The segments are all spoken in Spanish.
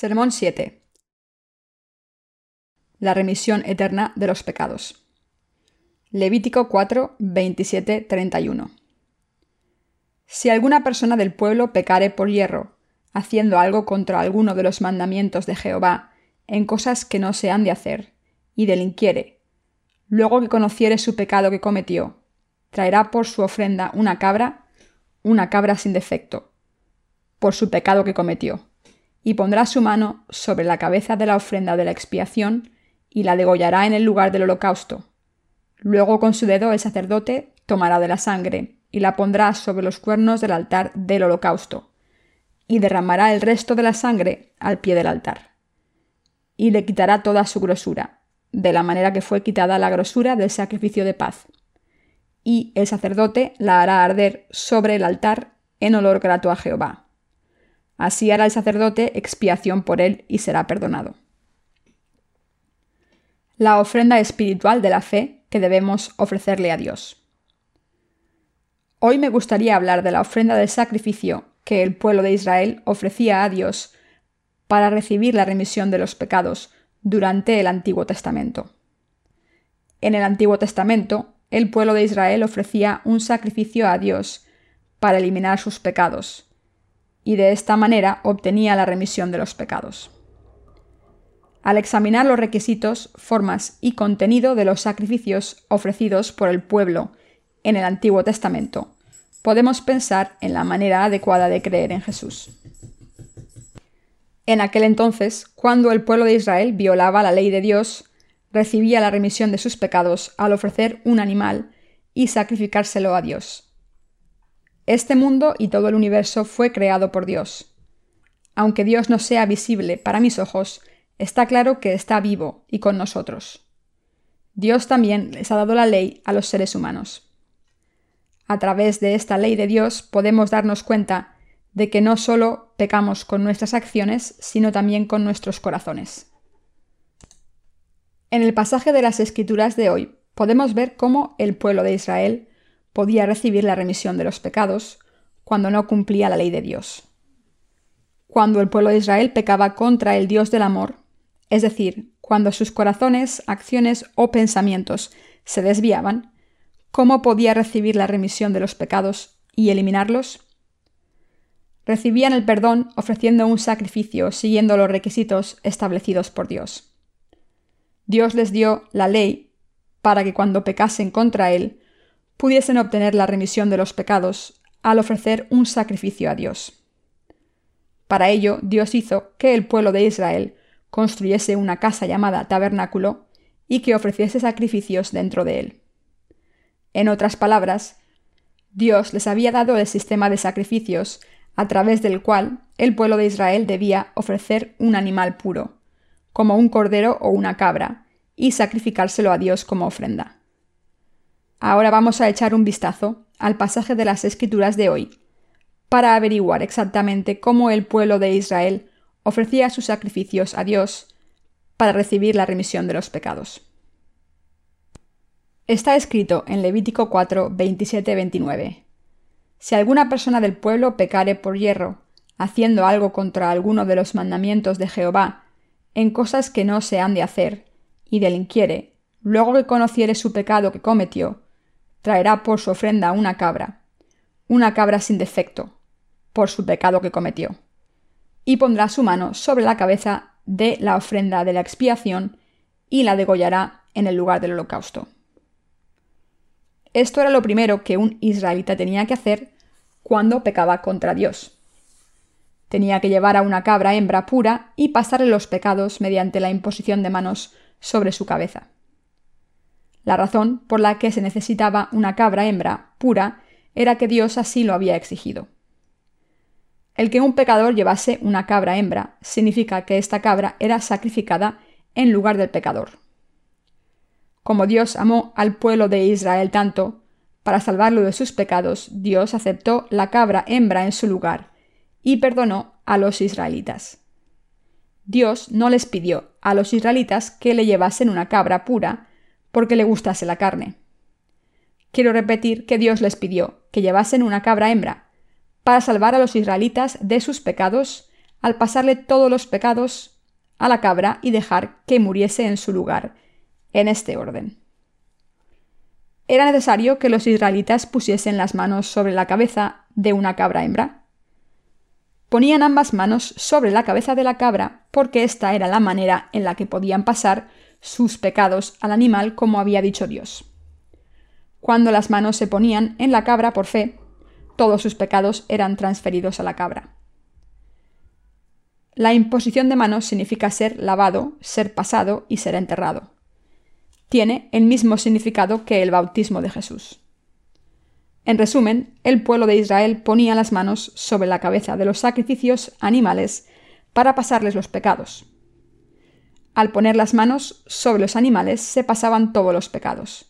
Sermón 7. La remisión eterna de los pecados. Levítico 4, 27, 31. Si alguna persona del pueblo pecare por hierro, haciendo algo contra alguno de los mandamientos de Jehová, en cosas que no se han de hacer, y delinquiere, luego que conociere su pecado que cometió, traerá por su ofrenda una cabra, una cabra sin defecto, por su pecado que cometió y pondrá su mano sobre la cabeza de la ofrenda de la expiación y la degollará en el lugar del holocausto. Luego con su dedo el sacerdote tomará de la sangre y la pondrá sobre los cuernos del altar del holocausto, y derramará el resto de la sangre al pie del altar. Y le quitará toda su grosura, de la manera que fue quitada la grosura del sacrificio de paz. Y el sacerdote la hará arder sobre el altar en olor grato a Jehová Así hará el sacerdote expiación por él y será perdonado. La ofrenda espiritual de la fe que debemos ofrecerle a Dios. Hoy me gustaría hablar de la ofrenda del sacrificio que el pueblo de Israel ofrecía a Dios para recibir la remisión de los pecados durante el Antiguo Testamento. En el Antiguo Testamento, el pueblo de Israel ofrecía un sacrificio a Dios para eliminar sus pecados, y de esta manera obtenía la remisión de los pecados. Al examinar los requisitos, formas y contenido de los sacrificios ofrecidos por el pueblo en el Antiguo Testamento, podemos pensar en la manera adecuada de creer en Jesús. En aquel entonces, cuando el pueblo de Israel violaba la ley de Dios, recibía la remisión de sus pecados al ofrecer un animal y sacrificárselo a Dios. Este mundo y todo el universo fue creado por Dios. Aunque Dios no sea visible para mis ojos, está claro que está vivo y con nosotros. Dios también les ha dado la ley a los seres humanos. A través de esta ley de Dios podemos darnos cuenta de que no solo pecamos con nuestras acciones, sino también con nuestros corazones. En el pasaje de las Escrituras de hoy podemos ver cómo el pueblo de Israel podía recibir la remisión de los pecados cuando no cumplía la ley de Dios. Cuando el pueblo de Israel pecaba contra el Dios del amor, es decir, cuando sus corazones, acciones o pensamientos se desviaban, ¿cómo podía recibir la remisión de los pecados y eliminarlos? Recibían el perdón ofreciendo un sacrificio siguiendo los requisitos establecidos por Dios. Dios les dio la ley para que cuando pecasen contra Él pudiesen obtener la remisión de los pecados al ofrecer un sacrificio a Dios. Para ello, Dios hizo que el pueblo de Israel construyese una casa llamada tabernáculo y que ofreciese sacrificios dentro de él. En otras palabras, Dios les había dado el sistema de sacrificios a través del cual el pueblo de Israel debía ofrecer un animal puro, como un cordero o una cabra, y sacrificárselo a Dios como ofrenda. Ahora vamos a echar un vistazo al pasaje de las Escrituras de hoy, para averiguar exactamente cómo el pueblo de Israel ofrecía sus sacrificios a Dios para recibir la remisión de los pecados. Está escrito en Levítico 4, 27-29. Si alguna persona del pueblo pecare por hierro, haciendo algo contra alguno de los mandamientos de Jehová, en cosas que no se han de hacer, y delinquiere, luego que conociere su pecado que cometió, traerá por su ofrenda una cabra, una cabra sin defecto, por su pecado que cometió, y pondrá su mano sobre la cabeza de la ofrenda de la expiación y la degollará en el lugar del holocausto. Esto era lo primero que un israelita tenía que hacer cuando pecaba contra Dios. Tenía que llevar a una cabra hembra pura y pasarle los pecados mediante la imposición de manos sobre su cabeza. La razón por la que se necesitaba una cabra hembra pura era que Dios así lo había exigido. El que un pecador llevase una cabra hembra significa que esta cabra era sacrificada en lugar del pecador. Como Dios amó al pueblo de Israel tanto, para salvarlo de sus pecados, Dios aceptó la cabra hembra en su lugar y perdonó a los israelitas. Dios no les pidió a los israelitas que le llevasen una cabra pura, porque le gustase la carne. Quiero repetir que Dios les pidió que llevasen una cabra hembra, para salvar a los israelitas de sus pecados al pasarle todos los pecados a la cabra y dejar que muriese en su lugar, en este orden. Era necesario que los israelitas pusiesen las manos sobre la cabeza de una cabra hembra. Ponían ambas manos sobre la cabeza de la cabra porque esta era la manera en la que podían pasar sus pecados al animal como había dicho Dios. Cuando las manos se ponían en la cabra por fe, todos sus pecados eran transferidos a la cabra. La imposición de manos significa ser lavado, ser pasado y ser enterrado. Tiene el mismo significado que el bautismo de Jesús. En resumen, el pueblo de Israel ponía las manos sobre la cabeza de los sacrificios animales para pasarles los pecados. Al poner las manos sobre los animales se pasaban todos los pecados.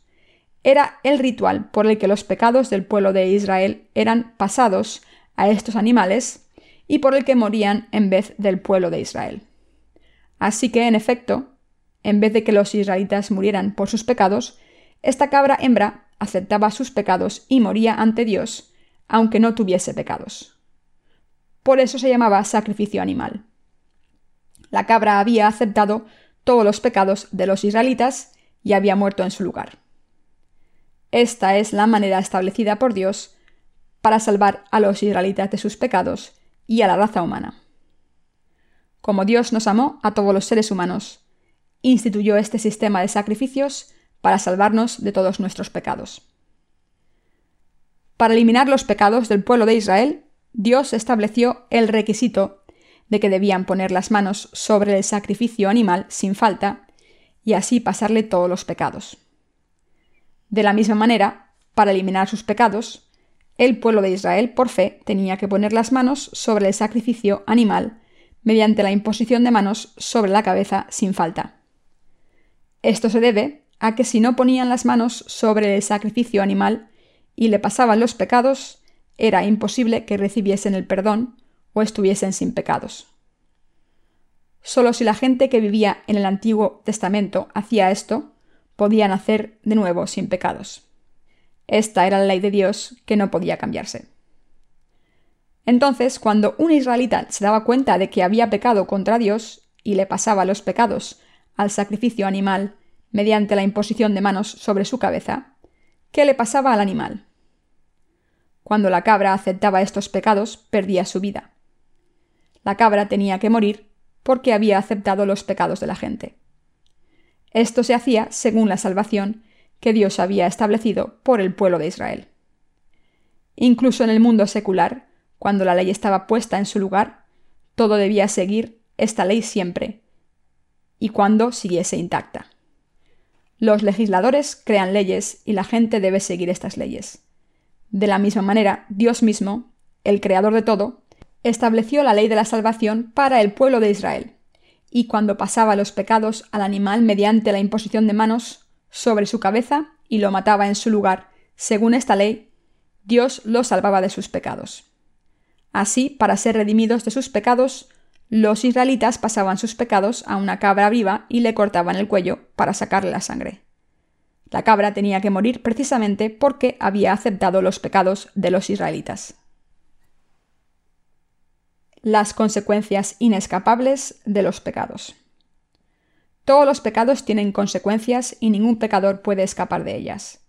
Era el ritual por el que los pecados del pueblo de Israel eran pasados a estos animales y por el que morían en vez del pueblo de Israel. Así que, en efecto, en vez de que los israelitas murieran por sus pecados, esta cabra hembra aceptaba sus pecados y moría ante Dios, aunque no tuviese pecados. Por eso se llamaba sacrificio animal. La cabra había aceptado todos los pecados de los israelitas y había muerto en su lugar. Esta es la manera establecida por Dios para salvar a los israelitas de sus pecados y a la raza humana. Como Dios nos amó a todos los seres humanos, instituyó este sistema de sacrificios para salvarnos de todos nuestros pecados. Para eliminar los pecados del pueblo de Israel, Dios estableció el requisito de que debían poner las manos sobre el sacrificio animal sin falta y así pasarle todos los pecados. De la misma manera, para eliminar sus pecados, el pueblo de Israel, por fe, tenía que poner las manos sobre el sacrificio animal mediante la imposición de manos sobre la cabeza sin falta. Esto se debe a que si no ponían las manos sobre el sacrificio animal y le pasaban los pecados, era imposible que recibiesen el perdón o estuviesen sin pecados. Solo si la gente que vivía en el Antiguo Testamento hacía esto, podían hacer de nuevo sin pecados. Esta era la ley de Dios que no podía cambiarse. Entonces, cuando un israelita se daba cuenta de que había pecado contra Dios y le pasaba los pecados al sacrificio animal mediante la imposición de manos sobre su cabeza, ¿qué le pasaba al animal? Cuando la cabra aceptaba estos pecados, perdía su vida. La cabra tenía que morir porque había aceptado los pecados de la gente. Esto se hacía según la salvación que Dios había establecido por el pueblo de Israel. Incluso en el mundo secular, cuando la ley estaba puesta en su lugar, todo debía seguir esta ley siempre, y cuando siguiese intacta. Los legisladores crean leyes y la gente debe seguir estas leyes. De la misma manera, Dios mismo, el creador de todo, estableció la ley de la salvación para el pueblo de Israel, y cuando pasaba los pecados al animal mediante la imposición de manos, sobre su cabeza y lo mataba en su lugar. Según esta ley, Dios lo salvaba de sus pecados. Así, para ser redimidos de sus pecados, los israelitas pasaban sus pecados a una cabra viva y le cortaban el cuello para sacarle la sangre. La cabra tenía que morir precisamente porque había aceptado los pecados de los israelitas. Las consecuencias inescapables de los pecados. Todos los pecados tienen consecuencias y ningún pecador puede escapar de ellas.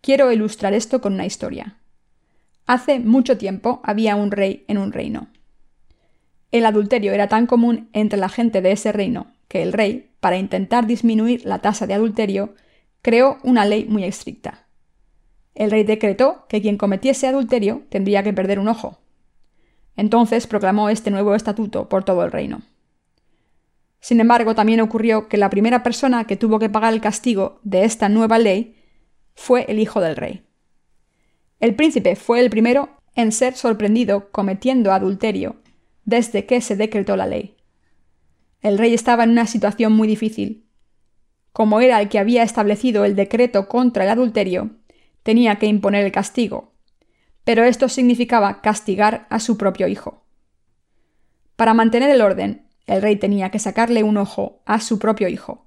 Quiero ilustrar esto con una historia. Hace mucho tiempo había un rey en un reino. El adulterio era tan común entre la gente de ese reino que el rey, para intentar disminuir la tasa de adulterio, creó una ley muy estricta. El rey decretó que quien cometiese adulterio tendría que perder un ojo. Entonces proclamó este nuevo estatuto por todo el reino. Sin embargo, también ocurrió que la primera persona que tuvo que pagar el castigo de esta nueva ley fue el hijo del rey. El príncipe fue el primero en ser sorprendido cometiendo adulterio desde que se decretó la ley. El rey estaba en una situación muy difícil. Como era el que había establecido el decreto contra el adulterio, tenía que imponer el castigo, pero esto significaba castigar a su propio hijo. Para mantener el orden, el rey tenía que sacarle un ojo a su propio hijo,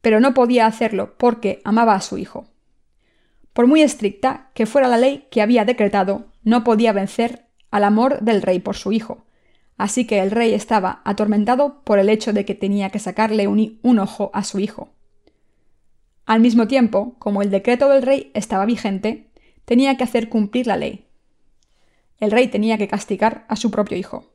pero no podía hacerlo porque amaba a su hijo. Por muy estricta que fuera la ley que había decretado, no podía vencer al amor del rey por su hijo, así que el rey estaba atormentado por el hecho de que tenía que sacarle un, un ojo a su hijo. Al mismo tiempo, como el decreto del rey estaba vigente, tenía que hacer cumplir la ley. El rey tenía que castigar a su propio hijo.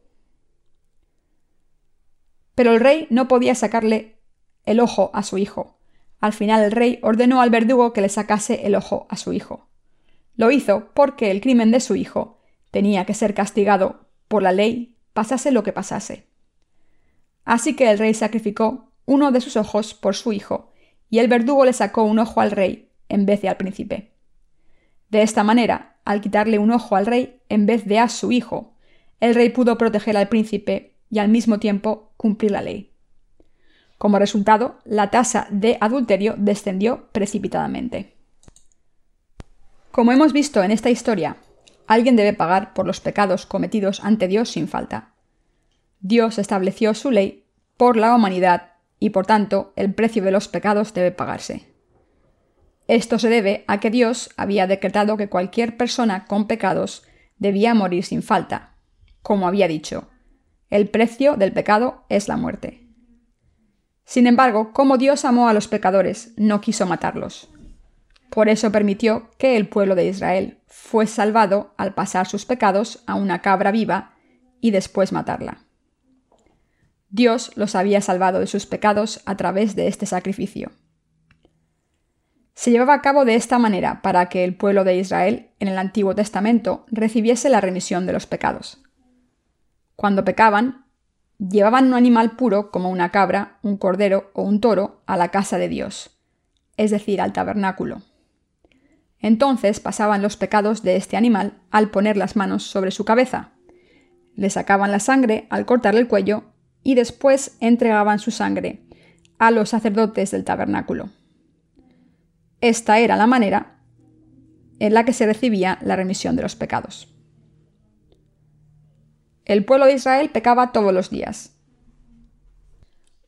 Pero el rey no podía sacarle el ojo a su hijo. Al final el rey ordenó al verdugo que le sacase el ojo a su hijo. Lo hizo porque el crimen de su hijo tenía que ser castigado por la ley, pasase lo que pasase. Así que el rey sacrificó uno de sus ojos por su hijo, y el verdugo le sacó un ojo al rey en vez de al príncipe. De esta manera, al quitarle un ojo al rey en vez de a su hijo, el rey pudo proteger al príncipe y al mismo tiempo cumplir la ley. Como resultado, la tasa de adulterio descendió precipitadamente. Como hemos visto en esta historia, alguien debe pagar por los pecados cometidos ante Dios sin falta. Dios estableció su ley por la humanidad y por tanto el precio de los pecados debe pagarse. Esto se debe a que Dios había decretado que cualquier persona con pecados debía morir sin falta. Como había dicho, el precio del pecado es la muerte. Sin embargo, como Dios amó a los pecadores, no quiso matarlos. Por eso permitió que el pueblo de Israel fue salvado al pasar sus pecados a una cabra viva y después matarla. Dios los había salvado de sus pecados a través de este sacrificio. Se llevaba a cabo de esta manera para que el pueblo de Israel en el Antiguo Testamento recibiese la remisión de los pecados. Cuando pecaban, llevaban un animal puro como una cabra, un cordero o un toro a la casa de Dios, es decir, al tabernáculo. Entonces pasaban los pecados de este animal al poner las manos sobre su cabeza. Le sacaban la sangre al cortarle el cuello y después entregaban su sangre a los sacerdotes del tabernáculo. Esta era la manera en la que se recibía la remisión de los pecados. El pueblo de Israel pecaba todos los días.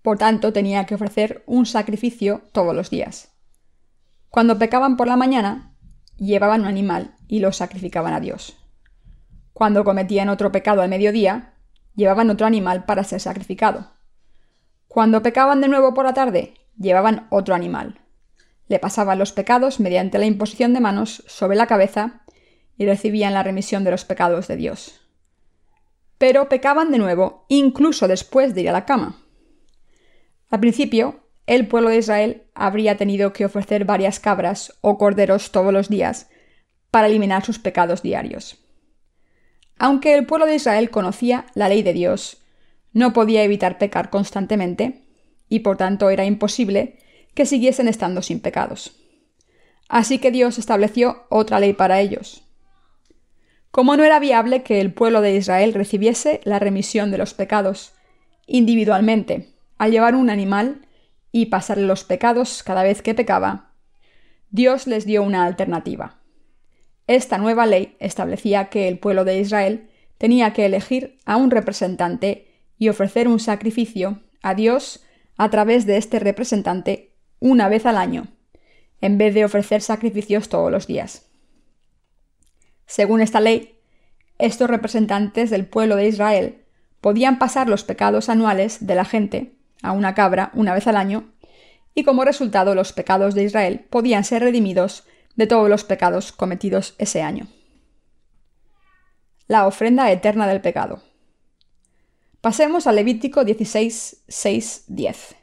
Por tanto, tenía que ofrecer un sacrificio todos los días. Cuando pecaban por la mañana, llevaban un animal y lo sacrificaban a Dios. Cuando cometían otro pecado al mediodía, llevaban otro animal para ser sacrificado. Cuando pecaban de nuevo por la tarde, llevaban otro animal. Le pasaban los pecados mediante la imposición de manos sobre la cabeza y recibían la remisión de los pecados de Dios. Pero pecaban de nuevo, incluso después de ir a la cama. Al principio, el pueblo de Israel habría tenido que ofrecer varias cabras o corderos todos los días para eliminar sus pecados diarios. Aunque el pueblo de Israel conocía la ley de Dios, no podía evitar pecar constantemente, y por tanto era imposible que siguiesen estando sin pecados. Así que Dios estableció otra ley para ellos. Como no era viable que el pueblo de Israel recibiese la remisión de los pecados individualmente al llevar un animal y pasarle los pecados cada vez que pecaba, Dios les dio una alternativa. Esta nueva ley establecía que el pueblo de Israel tenía que elegir a un representante y ofrecer un sacrificio a Dios a través de este representante una vez al año, en vez de ofrecer sacrificios todos los días. Según esta ley, estos representantes del pueblo de Israel podían pasar los pecados anuales de la gente a una cabra una vez al año, y como resultado los pecados de Israel podían ser redimidos de todos los pecados cometidos ese año. La ofrenda eterna del pecado. Pasemos a Levítico 16, 6, 10.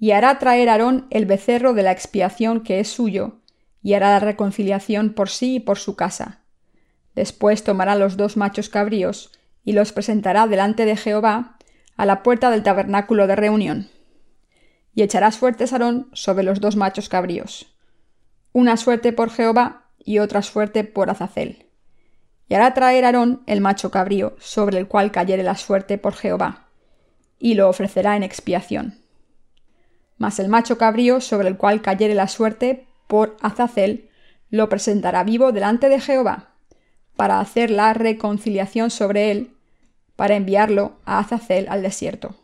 Y hará traer Aarón el becerro de la expiación que es suyo, y hará la reconciliación por sí y por su casa. Después tomará los dos machos cabríos, y los presentará delante de Jehová, a la puerta del tabernáculo de reunión. Y echará suertes Aarón sobre los dos machos cabríos, una suerte por Jehová y otra suerte por Azazel. Y hará traer Aarón el macho cabrío, sobre el cual cayere la suerte por Jehová, y lo ofrecerá en expiación. Mas el macho cabrío, sobre el cual cayere la suerte por Azazel, lo presentará vivo delante de Jehová, para hacer la reconciliación sobre él, para enviarlo a Azazel al desierto.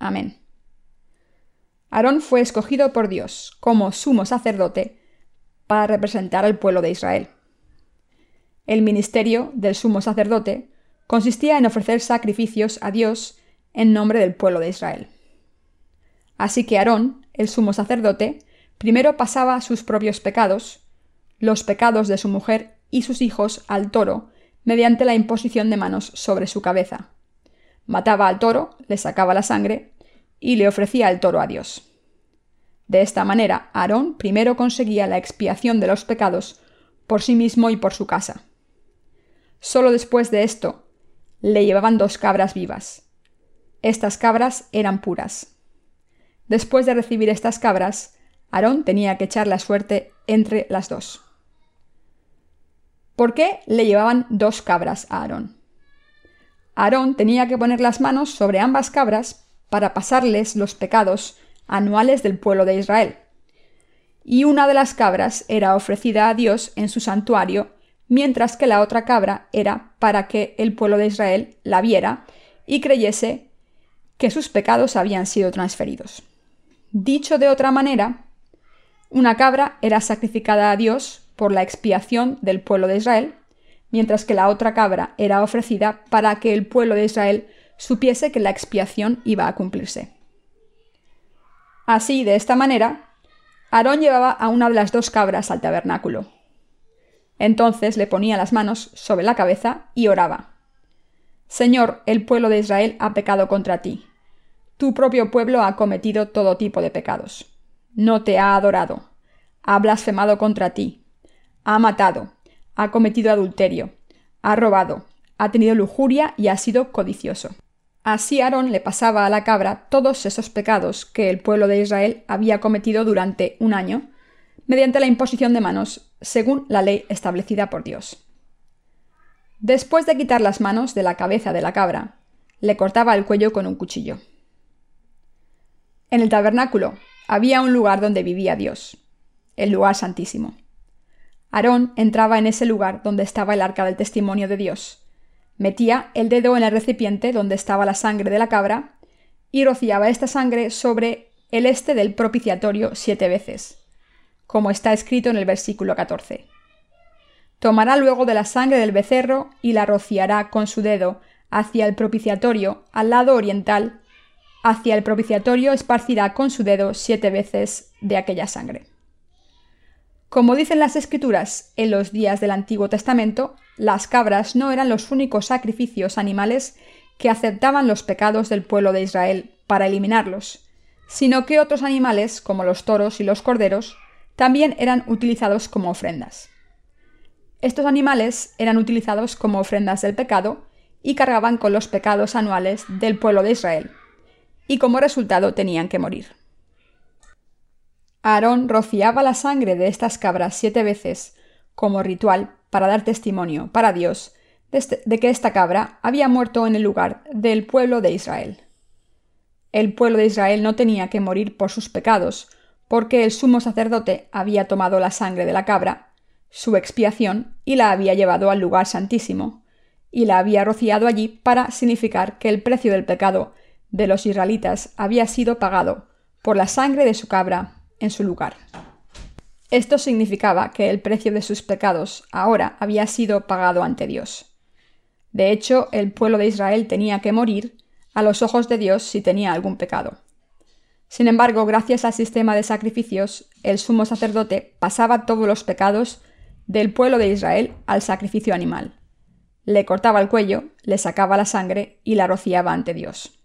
Amén. Aarón fue escogido por Dios como sumo sacerdote para representar al pueblo de Israel. El ministerio del sumo sacerdote consistía en ofrecer sacrificios a Dios en nombre del pueblo de Israel. Así que Aarón, el sumo sacerdote, primero pasaba sus propios pecados, los pecados de su mujer y sus hijos al toro, mediante la imposición de manos sobre su cabeza. Mataba al toro, le sacaba la sangre y le ofrecía el toro a Dios. De esta manera, Aarón primero conseguía la expiación de los pecados por sí mismo y por su casa. Solo después de esto, le llevaban dos cabras vivas. Estas cabras eran puras. Después de recibir estas cabras, Aarón tenía que echar la suerte entre las dos. ¿Por qué le llevaban dos cabras a Aarón? Aarón tenía que poner las manos sobre ambas cabras para pasarles los pecados anuales del pueblo de Israel. Y una de las cabras era ofrecida a Dios en su santuario, mientras que la otra cabra era para que el pueblo de Israel la viera y creyese que sus pecados habían sido transferidos. Dicho de otra manera, una cabra era sacrificada a Dios por la expiación del pueblo de Israel, mientras que la otra cabra era ofrecida para que el pueblo de Israel supiese que la expiación iba a cumplirse. Así, de esta manera, Aarón llevaba a una de las dos cabras al tabernáculo. Entonces le ponía las manos sobre la cabeza y oraba. Señor, el pueblo de Israel ha pecado contra ti. Tu propio pueblo ha cometido todo tipo de pecados. No te ha adorado. Ha blasfemado contra ti. Ha matado. Ha cometido adulterio. Ha robado. Ha tenido lujuria y ha sido codicioso. Así Aarón le pasaba a la cabra todos esos pecados que el pueblo de Israel había cometido durante un año, mediante la imposición de manos, según la ley establecida por Dios. Después de quitar las manos de la cabeza de la cabra, le cortaba el cuello con un cuchillo. En el tabernáculo había un lugar donde vivía Dios, el lugar santísimo. Aarón entraba en ese lugar donde estaba el arca del testimonio de Dios, Metía el dedo en el recipiente donde estaba la sangre de la cabra y rociaba esta sangre sobre el este del propiciatorio siete veces, como está escrito en el versículo 14. Tomará luego de la sangre del becerro y la rociará con su dedo hacia el propiciatorio al lado oriental, hacia el propiciatorio esparcirá con su dedo siete veces de aquella sangre. Como dicen las escrituras, en los días del Antiguo Testamento, las cabras no eran los únicos sacrificios animales que aceptaban los pecados del pueblo de Israel para eliminarlos, sino que otros animales, como los toros y los corderos, también eran utilizados como ofrendas. Estos animales eran utilizados como ofrendas del pecado y cargaban con los pecados anuales del pueblo de Israel, y como resultado tenían que morir. Aarón rociaba la sangre de estas cabras siete veces como ritual para dar testimonio para Dios este, de que esta cabra había muerto en el lugar del pueblo de Israel. El pueblo de Israel no tenía que morir por sus pecados, porque el sumo sacerdote había tomado la sangre de la cabra, su expiación, y la había llevado al lugar santísimo, y la había rociado allí para significar que el precio del pecado de los israelitas había sido pagado por la sangre de su cabra en su lugar. Esto significaba que el precio de sus pecados ahora había sido pagado ante Dios. De hecho, el pueblo de Israel tenía que morir a los ojos de Dios si tenía algún pecado. Sin embargo, gracias al sistema de sacrificios, el sumo sacerdote pasaba todos los pecados del pueblo de Israel al sacrificio animal. Le cortaba el cuello, le sacaba la sangre y la rociaba ante Dios.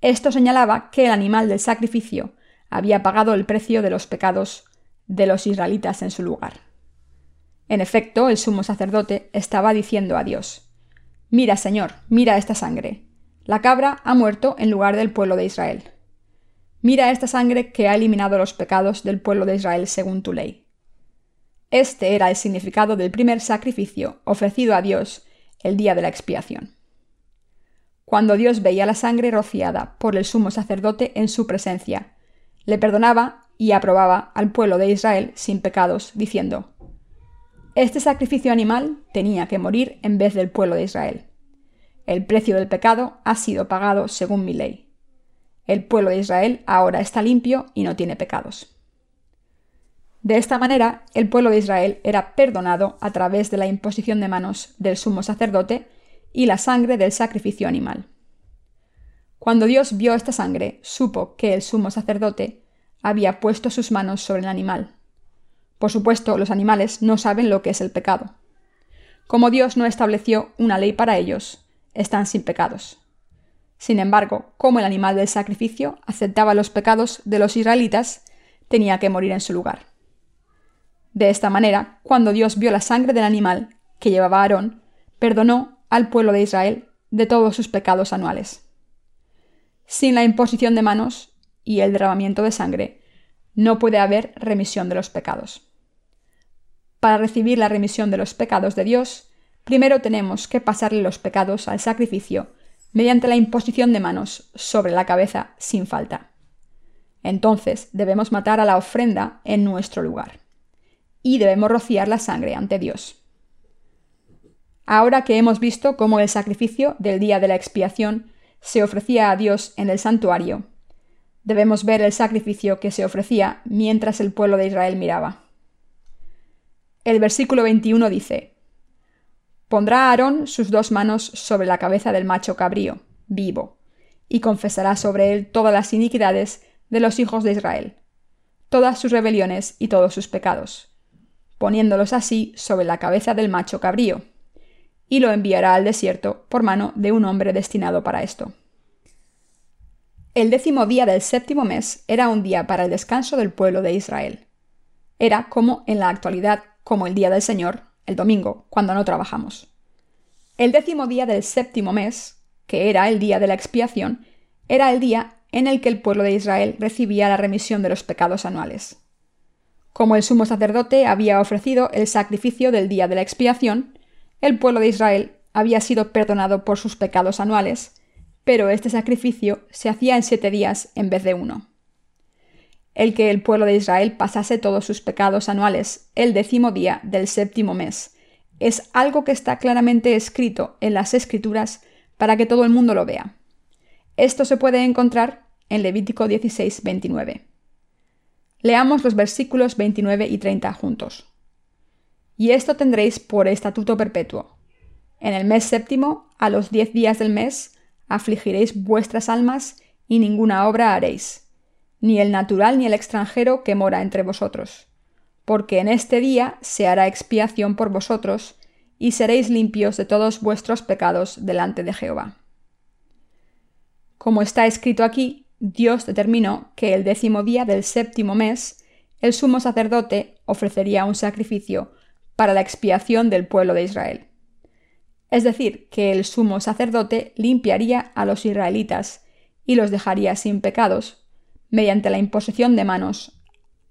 Esto señalaba que el animal del sacrificio había pagado el precio de los pecados de los israelitas en su lugar. En efecto, el sumo sacerdote estaba diciendo a Dios, Mira, Señor, mira esta sangre. La cabra ha muerto en lugar del pueblo de Israel. Mira esta sangre que ha eliminado los pecados del pueblo de Israel según tu ley. Este era el significado del primer sacrificio ofrecido a Dios el día de la expiación. Cuando Dios veía la sangre rociada por el sumo sacerdote en su presencia, le perdonaba y aprobaba al pueblo de Israel sin pecados, diciendo, Este sacrificio animal tenía que morir en vez del pueblo de Israel. El precio del pecado ha sido pagado según mi ley. El pueblo de Israel ahora está limpio y no tiene pecados. De esta manera, el pueblo de Israel era perdonado a través de la imposición de manos del sumo sacerdote y la sangre del sacrificio animal. Cuando Dios vio esta sangre, supo que el sumo sacerdote había puesto sus manos sobre el animal. Por supuesto, los animales no saben lo que es el pecado. Como Dios no estableció una ley para ellos, están sin pecados. Sin embargo, como el animal del sacrificio aceptaba los pecados de los israelitas, tenía que morir en su lugar. De esta manera, cuando Dios vio la sangre del animal que llevaba Aarón, perdonó al pueblo de Israel de todos sus pecados anuales. Sin la imposición de manos y el derramamiento de sangre, no puede haber remisión de los pecados. Para recibir la remisión de los pecados de Dios, primero tenemos que pasarle los pecados al sacrificio mediante la imposición de manos sobre la cabeza sin falta. Entonces debemos matar a la ofrenda en nuestro lugar. Y debemos rociar la sangre ante Dios. Ahora que hemos visto cómo el sacrificio del día de la expiación se ofrecía a Dios en el santuario, debemos ver el sacrificio que se ofrecía mientras el pueblo de Israel miraba. El versículo 21 dice, Pondrá Aarón sus dos manos sobre la cabeza del macho cabrío, vivo, y confesará sobre él todas las iniquidades de los hijos de Israel, todas sus rebeliones y todos sus pecados, poniéndolos así sobre la cabeza del macho cabrío, y lo enviará al desierto por mano de un hombre destinado para esto. El décimo día del séptimo mes era un día para el descanso del pueblo de Israel. Era como en la actualidad como el día del Señor el domingo, cuando no trabajamos. El décimo día del séptimo mes, que era el día de la expiación, era el día en el que el pueblo de Israel recibía la remisión de los pecados anuales. Como el sumo sacerdote había ofrecido el sacrificio del día de la expiación, el pueblo de Israel había sido perdonado por sus pecados anuales, pero este sacrificio se hacía en siete días en vez de uno el que el pueblo de Israel pasase todos sus pecados anuales el décimo día del séptimo mes. Es algo que está claramente escrito en las escrituras para que todo el mundo lo vea. Esto se puede encontrar en Levítico 16, 29. Leamos los versículos 29 y 30 juntos. Y esto tendréis por estatuto perpetuo. En el mes séptimo, a los diez días del mes, afligiréis vuestras almas y ninguna obra haréis ni el natural ni el extranjero que mora entre vosotros, porque en este día se hará expiación por vosotros, y seréis limpios de todos vuestros pecados delante de Jehová. Como está escrito aquí, Dios determinó que el décimo día del séptimo mes el sumo sacerdote ofrecería un sacrificio para la expiación del pueblo de Israel. Es decir, que el sumo sacerdote limpiaría a los israelitas y los dejaría sin pecados mediante la imposición de manos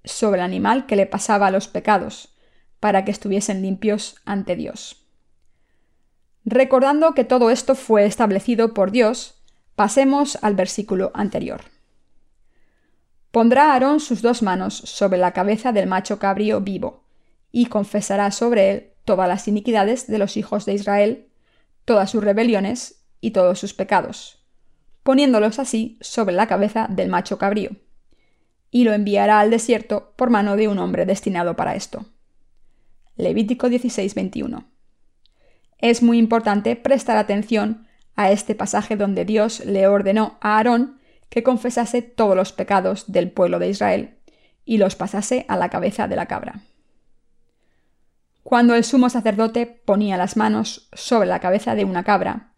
sobre el animal que le pasaba los pecados, para que estuviesen limpios ante Dios. Recordando que todo esto fue establecido por Dios, pasemos al versículo anterior. Pondrá Aarón sus dos manos sobre la cabeza del macho cabrío vivo, y confesará sobre él todas las iniquidades de los hijos de Israel, todas sus rebeliones y todos sus pecados poniéndolos así sobre la cabeza del macho cabrío, y lo enviará al desierto por mano de un hombre destinado para esto. Levítico 16:21. Es muy importante prestar atención a este pasaje donde Dios le ordenó a Aarón que confesase todos los pecados del pueblo de Israel y los pasase a la cabeza de la cabra. Cuando el sumo sacerdote ponía las manos sobre la cabeza de una cabra,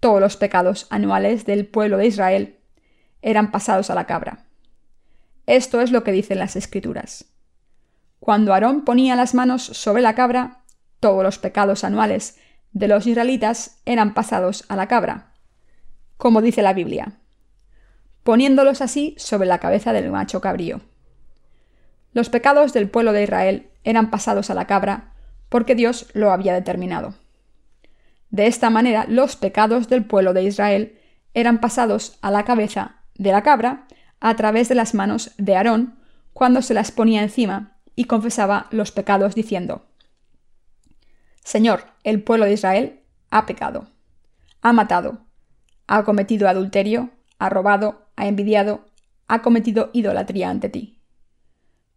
todos los pecados anuales del pueblo de Israel eran pasados a la cabra. Esto es lo que dicen las escrituras. Cuando Aarón ponía las manos sobre la cabra, todos los pecados anuales de los israelitas eran pasados a la cabra, como dice la Biblia, poniéndolos así sobre la cabeza del macho cabrío. Los pecados del pueblo de Israel eran pasados a la cabra porque Dios lo había determinado. De esta manera, los pecados del pueblo de Israel eran pasados a la cabeza de la cabra a través de las manos de Aarón cuando se las ponía encima y confesaba los pecados diciendo, Señor, el pueblo de Israel ha pecado, ha matado, ha cometido adulterio, ha robado, ha envidiado, ha cometido idolatría ante ti.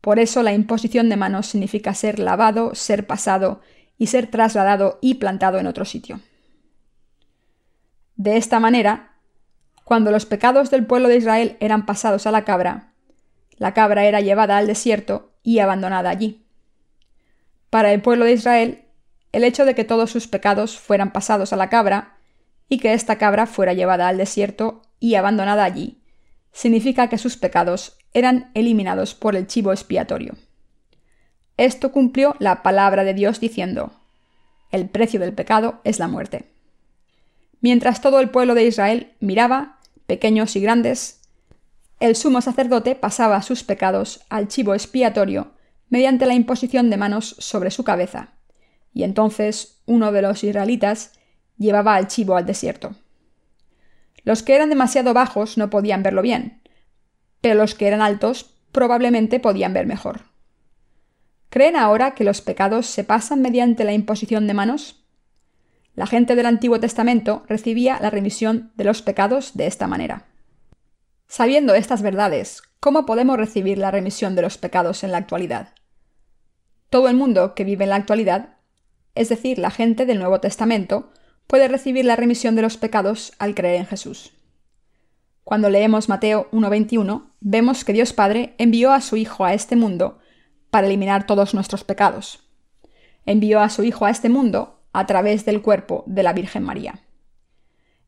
Por eso la imposición de manos significa ser lavado, ser pasado y ser trasladado y plantado en otro sitio. De esta manera, cuando los pecados del pueblo de Israel eran pasados a la cabra, la cabra era llevada al desierto y abandonada allí. Para el pueblo de Israel, el hecho de que todos sus pecados fueran pasados a la cabra y que esta cabra fuera llevada al desierto y abandonada allí, significa que sus pecados eran eliminados por el chivo expiatorio. Esto cumplió la palabra de Dios diciendo, el precio del pecado es la muerte. Mientras todo el pueblo de Israel miraba, pequeños y grandes, el sumo sacerdote pasaba sus pecados al chivo expiatorio mediante la imposición de manos sobre su cabeza, y entonces uno de los israelitas llevaba al chivo al desierto. Los que eran demasiado bajos no podían verlo bien, pero los que eran altos probablemente podían ver mejor. ¿Creen ahora que los pecados se pasan mediante la imposición de manos? La gente del Antiguo Testamento recibía la remisión de los pecados de esta manera. Sabiendo estas verdades, ¿cómo podemos recibir la remisión de los pecados en la actualidad? Todo el mundo que vive en la actualidad, es decir, la gente del Nuevo Testamento, puede recibir la remisión de los pecados al creer en Jesús. Cuando leemos Mateo 1.21, vemos que Dios Padre envió a su Hijo a este mundo para eliminar todos nuestros pecados. Envió a su Hijo a este mundo a través del cuerpo de la Virgen María.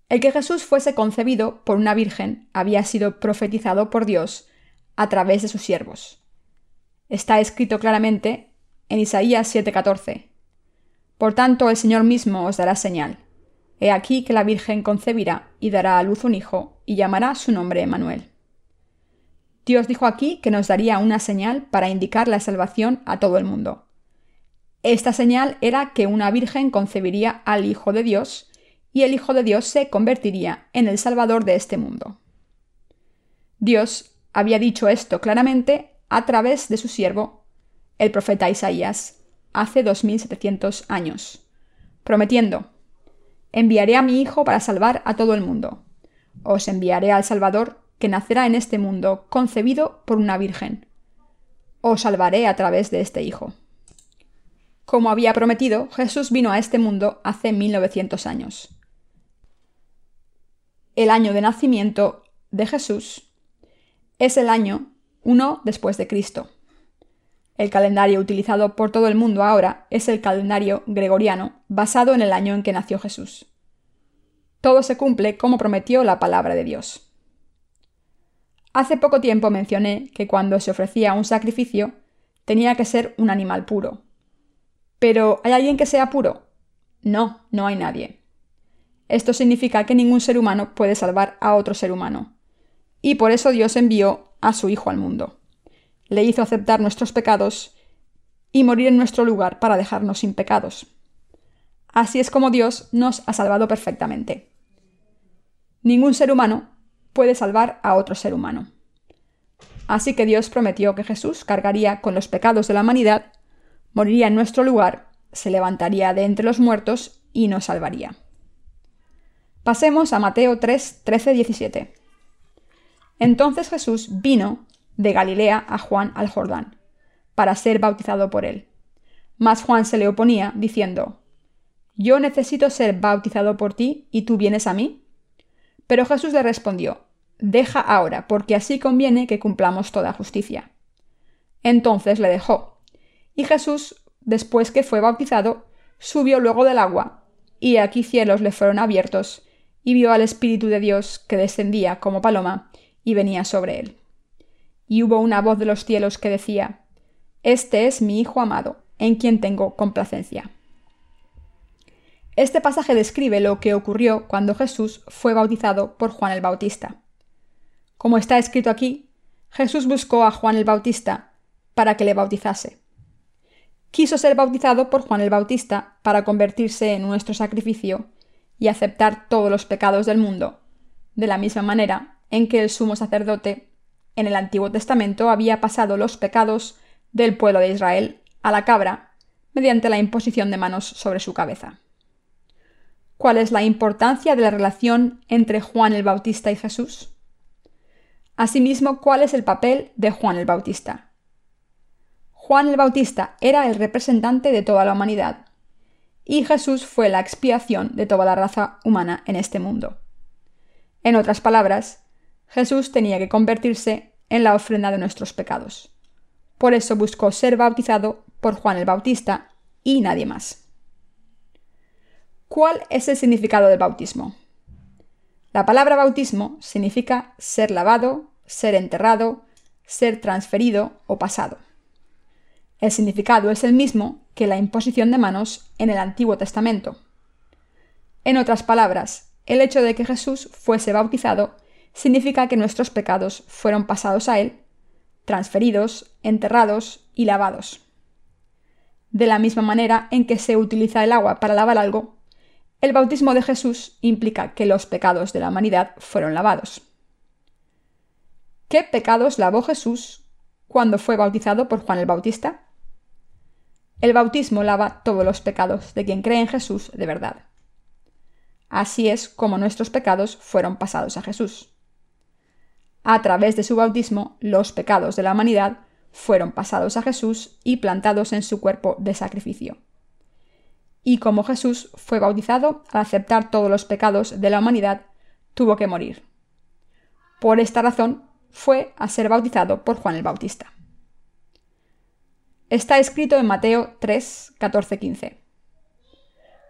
El que Jesús fuese concebido por una virgen había sido profetizado por Dios a través de sus siervos. Está escrito claramente en Isaías 7:14. Por tanto, el Señor mismo os dará señal. He aquí que la Virgen concebirá y dará a luz un hijo, y llamará su nombre Emanuel. Dios dijo aquí que nos daría una señal para indicar la salvación a todo el mundo. Esta señal era que una virgen concebiría al Hijo de Dios y el Hijo de Dios se convertiría en el Salvador de este mundo. Dios había dicho esto claramente a través de su siervo, el profeta Isaías, hace 2700 años, prometiendo, enviaré a mi Hijo para salvar a todo el mundo. Os enviaré al Salvador que nacerá en este mundo concebido por una virgen. Os salvaré a través de este Hijo. Como había prometido, Jesús vino a este mundo hace 1900 años. El año de nacimiento de Jesús es el año 1 después de Cristo. El calendario utilizado por todo el mundo ahora es el calendario gregoriano, basado en el año en que nació Jesús. Todo se cumple como prometió la palabra de Dios. Hace poco tiempo mencioné que cuando se ofrecía un sacrificio tenía que ser un animal puro. Pero ¿hay alguien que sea puro? No, no hay nadie. Esto significa que ningún ser humano puede salvar a otro ser humano. Y por eso Dios envió a su Hijo al mundo. Le hizo aceptar nuestros pecados y morir en nuestro lugar para dejarnos sin pecados. Así es como Dios nos ha salvado perfectamente. Ningún ser humano puede salvar a otro ser humano. Así que Dios prometió que Jesús cargaría con los pecados de la humanidad, moriría en nuestro lugar, se levantaría de entre los muertos y nos salvaría. Pasemos a Mateo 3, 13, 17. Entonces Jesús vino de Galilea a Juan al Jordán, para ser bautizado por él. Mas Juan se le oponía, diciendo, Yo necesito ser bautizado por ti, y tú vienes a mí. Pero Jesús le respondió, Deja ahora, porque así conviene que cumplamos toda justicia. Entonces le dejó. Y Jesús, después que fue bautizado, subió luego del agua, y aquí cielos le fueron abiertos, y vio al Espíritu de Dios que descendía como paloma y venía sobre él. Y hubo una voz de los cielos que decía, Este es mi Hijo amado, en quien tengo complacencia. Este pasaje describe lo que ocurrió cuando Jesús fue bautizado por Juan el Bautista. Como está escrito aquí, Jesús buscó a Juan el Bautista para que le bautizase. Quiso ser bautizado por Juan el Bautista para convertirse en nuestro sacrificio y aceptar todos los pecados del mundo, de la misma manera en que el sumo sacerdote en el Antiguo Testamento había pasado los pecados del pueblo de Israel a la cabra mediante la imposición de manos sobre su cabeza cuál es la importancia de la relación entre Juan el Bautista y Jesús. Asimismo, cuál es el papel de Juan el Bautista. Juan el Bautista era el representante de toda la humanidad, y Jesús fue la expiación de toda la raza humana en este mundo. En otras palabras, Jesús tenía que convertirse en la ofrenda de nuestros pecados. Por eso buscó ser bautizado por Juan el Bautista y nadie más. ¿Cuál es el significado del bautismo? La palabra bautismo significa ser lavado, ser enterrado, ser transferido o pasado. El significado es el mismo que la imposición de manos en el Antiguo Testamento. En otras palabras, el hecho de que Jesús fuese bautizado significa que nuestros pecados fueron pasados a Él, transferidos, enterrados y lavados. De la misma manera en que se utiliza el agua para lavar algo, el bautismo de Jesús implica que los pecados de la humanidad fueron lavados. ¿Qué pecados lavó Jesús cuando fue bautizado por Juan el Bautista? El bautismo lava todos los pecados de quien cree en Jesús de verdad. Así es como nuestros pecados fueron pasados a Jesús. A través de su bautismo, los pecados de la humanidad fueron pasados a Jesús y plantados en su cuerpo de sacrificio. Y como Jesús fue bautizado al aceptar todos los pecados de la humanidad, tuvo que morir. Por esta razón fue a ser bautizado por Juan el Bautista. Está escrito en Mateo 3, 14, 15.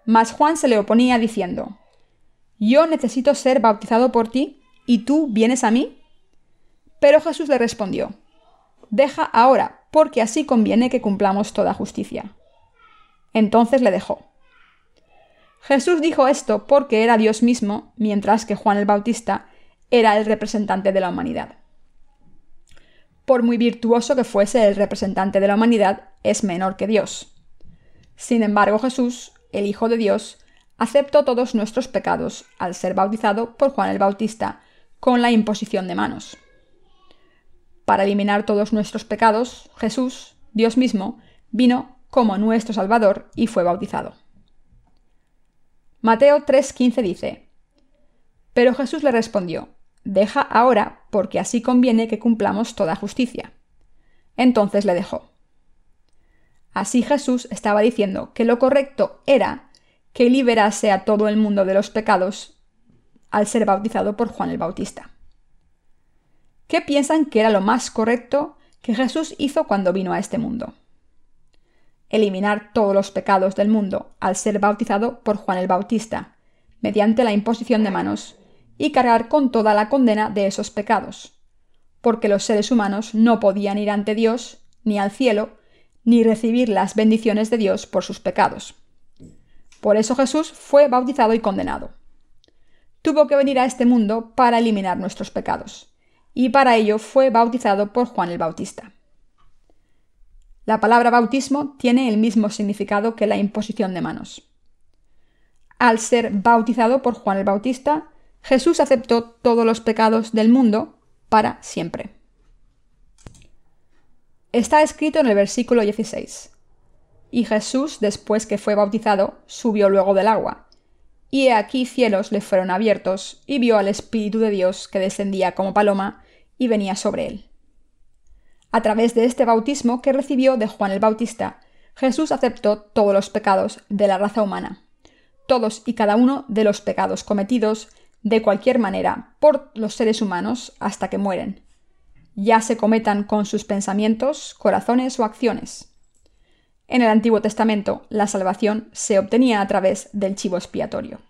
Mas Juan se le oponía diciendo, yo necesito ser bautizado por ti, ¿y tú vienes a mí? Pero Jesús le respondió, Deja ahora, porque así conviene que cumplamos toda justicia. Entonces le dejó. Jesús dijo esto porque era Dios mismo, mientras que Juan el Bautista era el representante de la humanidad. Por muy virtuoso que fuese el representante de la humanidad, es menor que Dios. Sin embargo, Jesús, el Hijo de Dios, aceptó todos nuestros pecados al ser bautizado por Juan el Bautista con la imposición de manos. Para eliminar todos nuestros pecados, Jesús, Dios mismo, vino como nuestro Salvador y fue bautizado. Mateo 3:15 dice, Pero Jesús le respondió, Deja ahora, porque así conviene que cumplamos toda justicia. Entonces le dejó. Así Jesús estaba diciendo que lo correcto era que liberase a todo el mundo de los pecados al ser bautizado por Juan el Bautista. ¿Qué piensan que era lo más correcto que Jesús hizo cuando vino a este mundo? Eliminar todos los pecados del mundo al ser bautizado por Juan el Bautista, mediante la imposición de manos, y cargar con toda la condena de esos pecados, porque los seres humanos no podían ir ante Dios, ni al cielo, ni recibir las bendiciones de Dios por sus pecados. Por eso Jesús fue bautizado y condenado. Tuvo que venir a este mundo para eliminar nuestros pecados, y para ello fue bautizado por Juan el Bautista. La palabra bautismo tiene el mismo significado que la imposición de manos. Al ser bautizado por Juan el Bautista, Jesús aceptó todos los pecados del mundo para siempre. Está escrito en el versículo 16. Y Jesús, después que fue bautizado, subió luego del agua. Y he aquí cielos le fueron abiertos, y vio al Espíritu de Dios que descendía como paloma y venía sobre él. A través de este bautismo que recibió de Juan el Bautista, Jesús aceptó todos los pecados de la raza humana, todos y cada uno de los pecados cometidos de cualquier manera por los seres humanos hasta que mueren, ya se cometan con sus pensamientos, corazones o acciones. En el Antiguo Testamento, la salvación se obtenía a través del chivo expiatorio.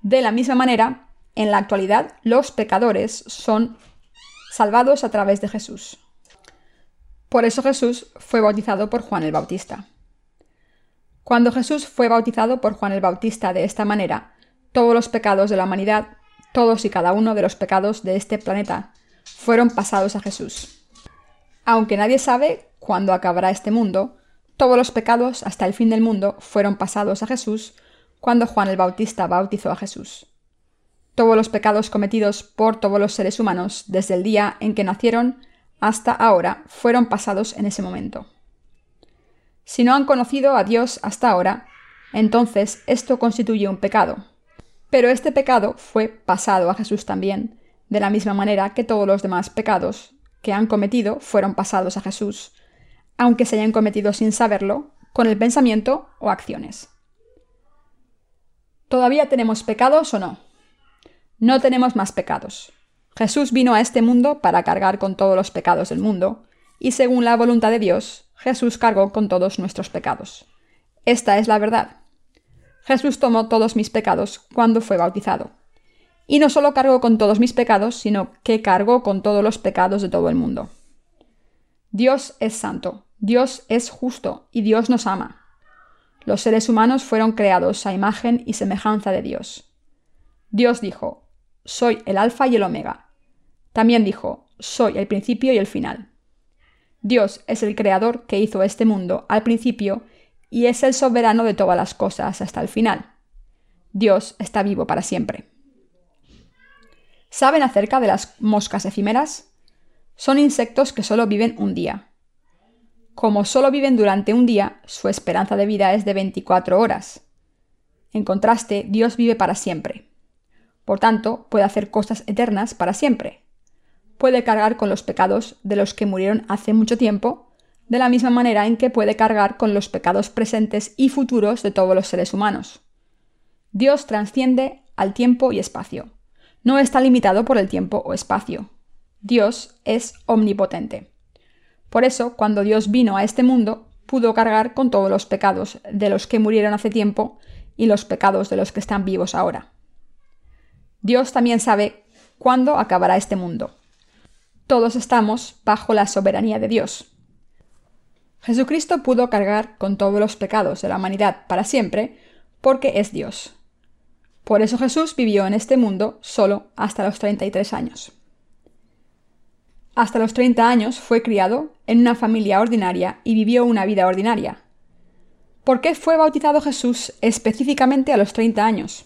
De la misma manera, en la actualidad, los pecadores son salvados a través de Jesús. Por eso Jesús fue bautizado por Juan el Bautista. Cuando Jesús fue bautizado por Juan el Bautista de esta manera, todos los pecados de la humanidad, todos y cada uno de los pecados de este planeta, fueron pasados a Jesús. Aunque nadie sabe cuándo acabará este mundo, todos los pecados hasta el fin del mundo fueron pasados a Jesús cuando Juan el Bautista bautizó a Jesús. Todos los pecados cometidos por todos los seres humanos desde el día en que nacieron hasta ahora fueron pasados en ese momento. Si no han conocido a Dios hasta ahora, entonces esto constituye un pecado. Pero este pecado fue pasado a Jesús también, de la misma manera que todos los demás pecados que han cometido fueron pasados a Jesús, aunque se hayan cometido sin saberlo, con el pensamiento o acciones. ¿Todavía tenemos pecados o no? No tenemos más pecados. Jesús vino a este mundo para cargar con todos los pecados del mundo, y según la voluntad de Dios, Jesús cargó con todos nuestros pecados. Esta es la verdad. Jesús tomó todos mis pecados cuando fue bautizado. Y no solo cargó con todos mis pecados, sino que cargó con todos los pecados de todo el mundo. Dios es santo, Dios es justo y Dios nos ama. Los seres humanos fueron creados a imagen y semejanza de Dios. Dios dijo, Soy el alfa y el omega. También dijo, Soy el principio y el final. Dios es el creador que hizo este mundo al principio y es el soberano de todas las cosas hasta el final. Dios está vivo para siempre. ¿Saben acerca de las moscas efímeras? Son insectos que solo viven un día. Como solo viven durante un día, su esperanza de vida es de 24 horas. En contraste, Dios vive para siempre. Por tanto, puede hacer cosas eternas para siempre. Puede cargar con los pecados de los que murieron hace mucho tiempo de la misma manera en que puede cargar con los pecados presentes y futuros de todos los seres humanos. Dios trasciende al tiempo y espacio. No está limitado por el tiempo o espacio. Dios es omnipotente. Por eso, cuando Dios vino a este mundo, pudo cargar con todos los pecados de los que murieron hace tiempo y los pecados de los que están vivos ahora. Dios también sabe cuándo acabará este mundo. Todos estamos bajo la soberanía de Dios. Jesucristo pudo cargar con todos los pecados de la humanidad para siempre porque es Dios. Por eso Jesús vivió en este mundo solo hasta los 33 años. Hasta los 30 años fue criado en una familia ordinaria y vivió una vida ordinaria. ¿Por qué fue bautizado Jesús específicamente a los 30 años?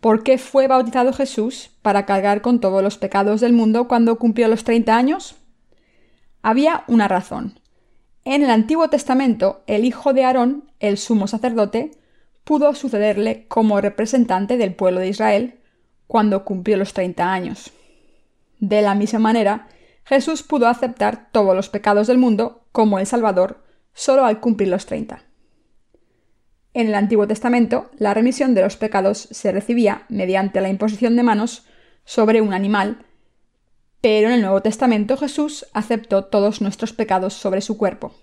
¿Por qué fue bautizado Jesús para cargar con todos los pecados del mundo cuando cumplió los 30 años? Había una razón, en el Antiguo Testamento, el hijo de Aarón, el sumo sacerdote, pudo sucederle como representante del pueblo de Israel cuando cumplió los 30 años. De la misma manera, Jesús pudo aceptar todos los pecados del mundo como el Salvador solo al cumplir los 30. En el Antiguo Testamento, la remisión de los pecados se recibía mediante la imposición de manos sobre un animal pero en el Nuevo Testamento Jesús aceptó todos nuestros pecados sobre su cuerpo.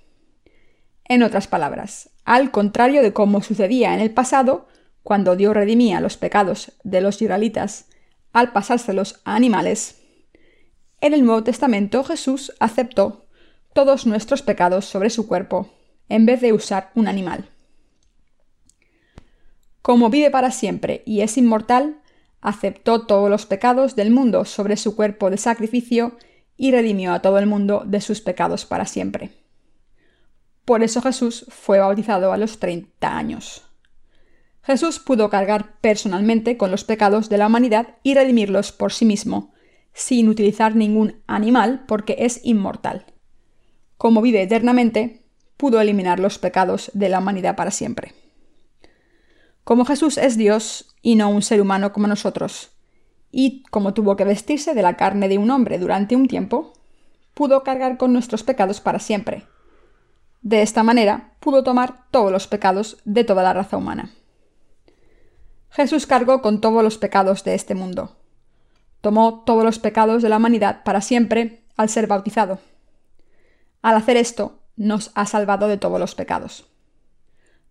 En otras palabras, al contrario de cómo sucedía en el pasado, cuando Dios redimía los pecados de los israelitas al pasárselos a animales, en el Nuevo Testamento Jesús aceptó todos nuestros pecados sobre su cuerpo, en vez de usar un animal. Como vive para siempre y es inmortal, aceptó todos los pecados del mundo sobre su cuerpo de sacrificio y redimió a todo el mundo de sus pecados para siempre. Por eso Jesús fue bautizado a los 30 años. Jesús pudo cargar personalmente con los pecados de la humanidad y redimirlos por sí mismo, sin utilizar ningún animal porque es inmortal. Como vive eternamente, pudo eliminar los pecados de la humanidad para siempre. Como Jesús es Dios y no un ser humano como nosotros, y como tuvo que vestirse de la carne de un hombre durante un tiempo, pudo cargar con nuestros pecados para siempre. De esta manera pudo tomar todos los pecados de toda la raza humana. Jesús cargó con todos los pecados de este mundo. Tomó todos los pecados de la humanidad para siempre al ser bautizado. Al hacer esto, nos ha salvado de todos los pecados.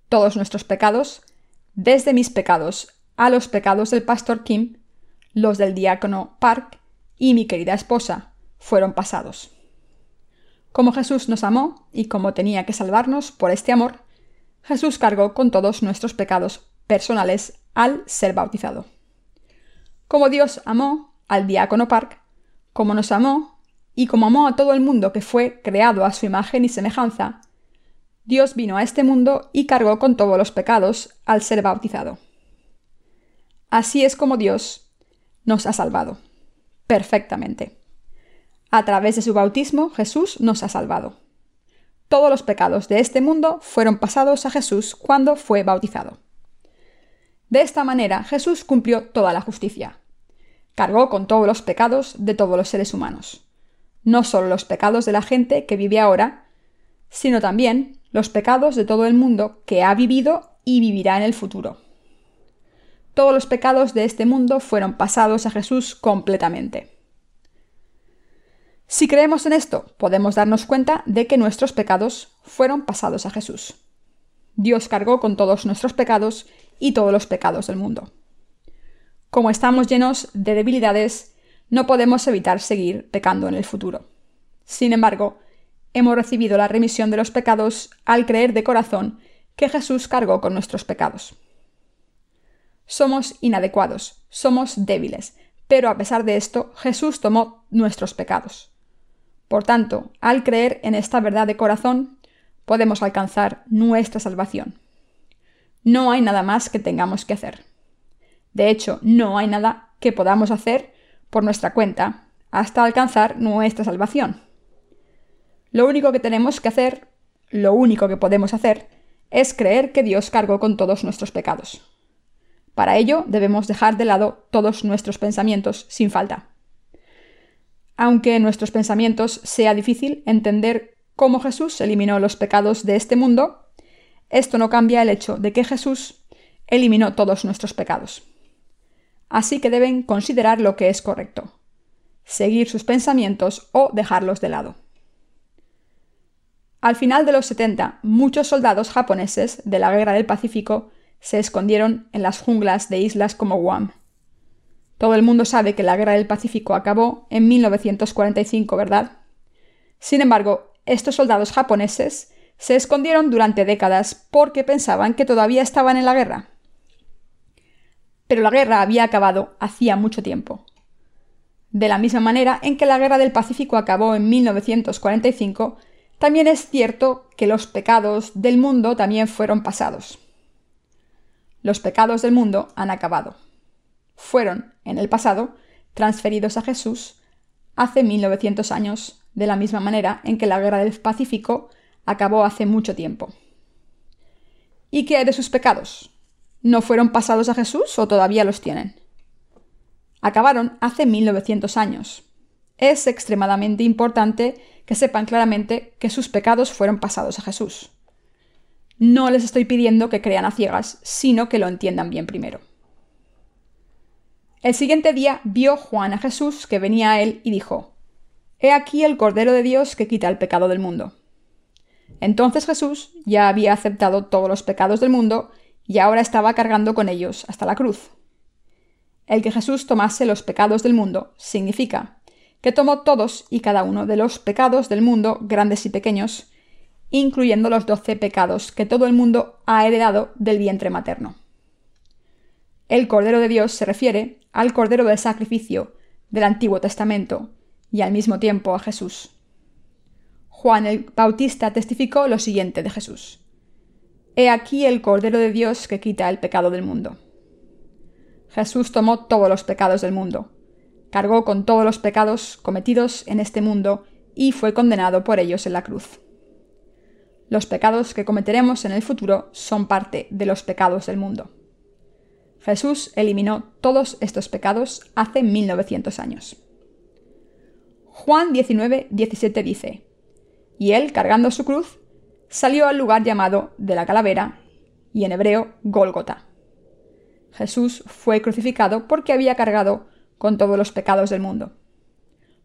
Todos nuestros pecados desde mis pecados a los pecados del pastor Kim, los del diácono Park y mi querida esposa fueron pasados. Como Jesús nos amó y como tenía que salvarnos por este amor, Jesús cargó con todos nuestros pecados personales al ser bautizado. Como Dios amó al diácono Park, como nos amó y como amó a todo el mundo que fue creado a su imagen y semejanza, Dios vino a este mundo y cargó con todos los pecados al ser bautizado. Así es como Dios nos ha salvado. Perfectamente. A través de su bautismo, Jesús nos ha salvado. Todos los pecados de este mundo fueron pasados a Jesús cuando fue bautizado. De esta manera, Jesús cumplió toda la justicia. Cargó con todos los pecados de todos los seres humanos. No solo los pecados de la gente que vive ahora, sino también los pecados de todo el mundo que ha vivido y vivirá en el futuro. todos los pecados de este mundo fueron pasados a Jesús completamente. Si creemos en esto, podemos darnos cuenta de que nuestros pecados fueron pasados a Jesús. Dios cargó con todos nuestros pecados y todos los pecados del mundo. Como estamos llenos de debilidades, no podemos evitar seguir pecando en el futuro. Sin embargo, hemos recibido la remisión de los pecados al creer de corazón que Jesús cargó con nuestros pecados. Somos inadecuados, somos débiles, pero a pesar de esto, Jesús tomó nuestros pecados. Por tanto, al creer en esta verdad de corazón, podemos alcanzar nuestra salvación. No hay nada más que tengamos que hacer. De hecho, no hay nada que podamos hacer por nuestra cuenta hasta alcanzar nuestra salvación. Lo único que tenemos que hacer, lo único que podemos hacer, es creer que Dios cargó con todos nuestros pecados. Para ello debemos dejar de lado todos nuestros pensamientos sin falta. Aunque en nuestros pensamientos sea difícil entender cómo Jesús eliminó los pecados de este mundo, esto no cambia el hecho de que Jesús eliminó todos nuestros pecados. Así que deben considerar lo que es correcto, seguir sus pensamientos o dejarlos de lado. Al final de los 70, muchos soldados japoneses de la Guerra del Pacífico se escondieron en las junglas de islas como Guam. Todo el mundo sabe que la Guerra del Pacífico acabó en 1945, ¿verdad? Sin embargo, estos soldados japoneses se escondieron durante décadas porque pensaban que todavía estaban en la guerra. Pero la guerra había acabado hacía mucho tiempo. De la misma manera en que la Guerra del Pacífico acabó en 1945, también es cierto que los pecados del mundo también fueron pasados. Los pecados del mundo han acabado. Fueron, en el pasado, transferidos a Jesús hace 1900 años, de la misma manera en que la guerra del Pacífico acabó hace mucho tiempo. ¿Y qué hay de sus pecados? ¿No fueron pasados a Jesús o todavía los tienen? Acabaron hace 1900 años. Es extremadamente importante que sepan claramente que sus pecados fueron pasados a Jesús. No les estoy pidiendo que crean a ciegas, sino que lo entiendan bien primero. El siguiente día vio Juan a Jesús que venía a él y dijo, He aquí el Cordero de Dios que quita el pecado del mundo. Entonces Jesús ya había aceptado todos los pecados del mundo y ahora estaba cargando con ellos hasta la cruz. El que Jesús tomase los pecados del mundo significa que tomó todos y cada uno de los pecados del mundo, grandes y pequeños, incluyendo los doce pecados que todo el mundo ha heredado del vientre materno. El Cordero de Dios se refiere al Cordero del sacrificio del Antiguo Testamento y al mismo tiempo a Jesús. Juan el Bautista testificó lo siguiente de Jesús. He aquí el Cordero de Dios que quita el pecado del mundo. Jesús tomó todos los pecados del mundo, cargó con todos los pecados cometidos en este mundo y fue condenado por ellos en la cruz. Los pecados que cometeremos en el futuro son parte de los pecados del mundo. Jesús eliminó todos estos pecados hace 1900 años. Juan 19, 17 dice, Y él, cargando su cruz, salió al lugar llamado de la calavera, y en hebreo Gólgota. Jesús fue crucificado porque había cargado con todos los pecados del mundo.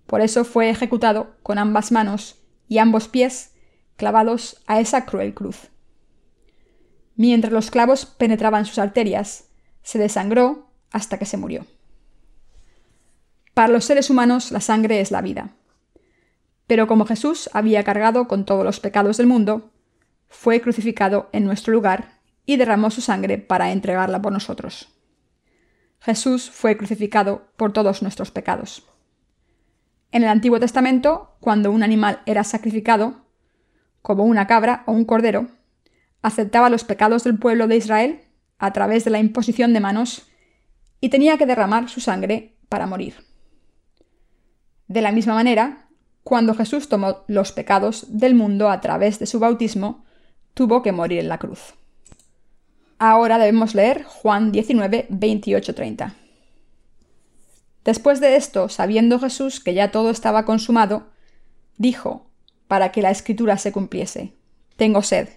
Por eso fue ejecutado con ambas manos y ambos pies clavados a esa cruel cruz. Mientras los clavos penetraban sus arterias, se desangró hasta que se murió. Para los seres humanos la sangre es la vida. Pero como Jesús había cargado con todos los pecados del mundo, fue crucificado en nuestro lugar y derramó su sangre para entregarla por nosotros. Jesús fue crucificado por todos nuestros pecados. En el Antiguo Testamento, cuando un animal era sacrificado, como una cabra o un cordero, aceptaba los pecados del pueblo de Israel a través de la imposición de manos y tenía que derramar su sangre para morir. De la misma manera, cuando Jesús tomó los pecados del mundo a través de su bautismo, tuvo que morir en la cruz. Ahora debemos leer Juan 19, 28, 30. Después de esto, sabiendo Jesús que ya todo estaba consumado, dijo, para que la escritura se cumpliese. Tengo sed.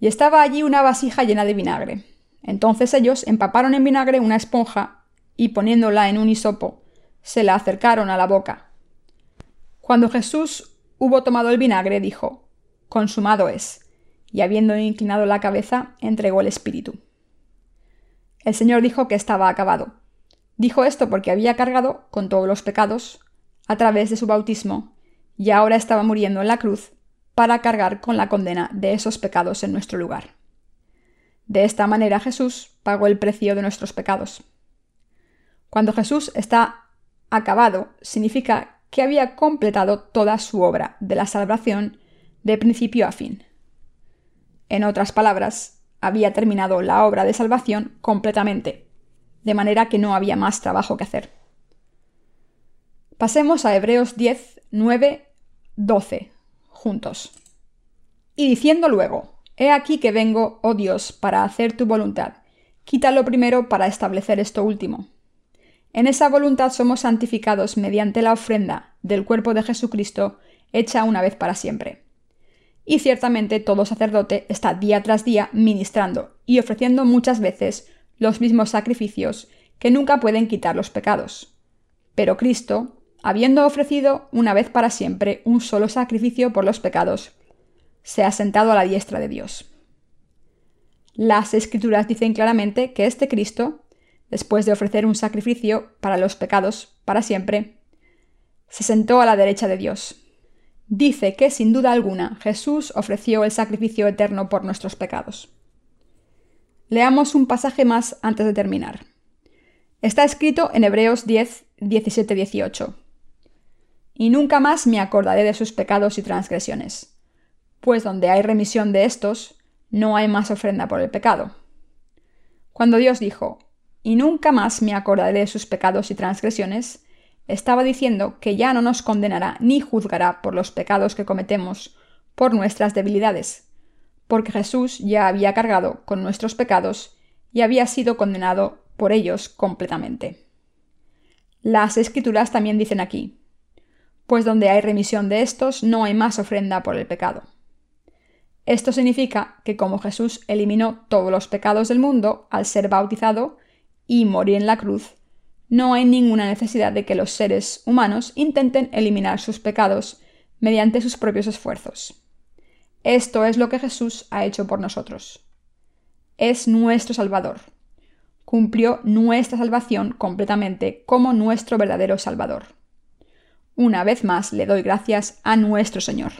Y estaba allí una vasija llena de vinagre. Entonces ellos empaparon en vinagre una esponja y poniéndola en un hisopo, se la acercaron a la boca. Cuando Jesús hubo tomado el vinagre, dijo, Consumado es, y habiendo inclinado la cabeza, entregó el Espíritu. El Señor dijo que estaba acabado. Dijo esto porque había cargado con todos los pecados a través de su bautismo y ahora estaba muriendo en la cruz para cargar con la condena de esos pecados en nuestro lugar. De esta manera Jesús pagó el precio de nuestros pecados. Cuando Jesús está acabado, significa que había completado toda su obra de la salvación de principio a fin. En otras palabras, había terminado la obra de salvación completamente, de manera que no había más trabajo que hacer. Pasemos a Hebreos 10, 9, 12, juntos. Y diciendo luego, He aquí que vengo, oh Dios, para hacer tu voluntad. Quítalo primero para establecer esto último. En esa voluntad somos santificados mediante la ofrenda del cuerpo de Jesucristo hecha una vez para siempre. Y ciertamente todo sacerdote está día tras día ministrando y ofreciendo muchas veces los mismos sacrificios que nunca pueden quitar los pecados. Pero Cristo, habiendo ofrecido una vez para siempre un solo sacrificio por los pecados, se ha sentado a la diestra de Dios. Las escrituras dicen claramente que este Cristo, después de ofrecer un sacrificio para los pecados para siempre, se sentó a la derecha de Dios. Dice que sin duda alguna Jesús ofreció el sacrificio eterno por nuestros pecados. Leamos un pasaje más antes de terminar. Está escrito en Hebreos 10, 17, 18. Y nunca más me acordaré de sus pecados y transgresiones pues donde hay remisión de estos, no hay más ofrenda por el pecado. Cuando Dios dijo, y nunca más me acordaré de sus pecados y transgresiones, estaba diciendo que ya no nos condenará ni juzgará por los pecados que cometemos, por nuestras debilidades, porque Jesús ya había cargado con nuestros pecados y había sido condenado por ellos completamente. Las escrituras también dicen aquí, pues donde hay remisión de estos no hay más ofrenda por el pecado. Esto significa que como Jesús eliminó todos los pecados del mundo al ser bautizado y morir en la cruz, no hay ninguna necesidad de que los seres humanos intenten eliminar sus pecados mediante sus propios esfuerzos. Esto es lo que Jesús ha hecho por nosotros. Es nuestro Salvador. Cumplió nuestra salvación completamente como nuestro verdadero Salvador. Una vez más le doy gracias a nuestro Señor.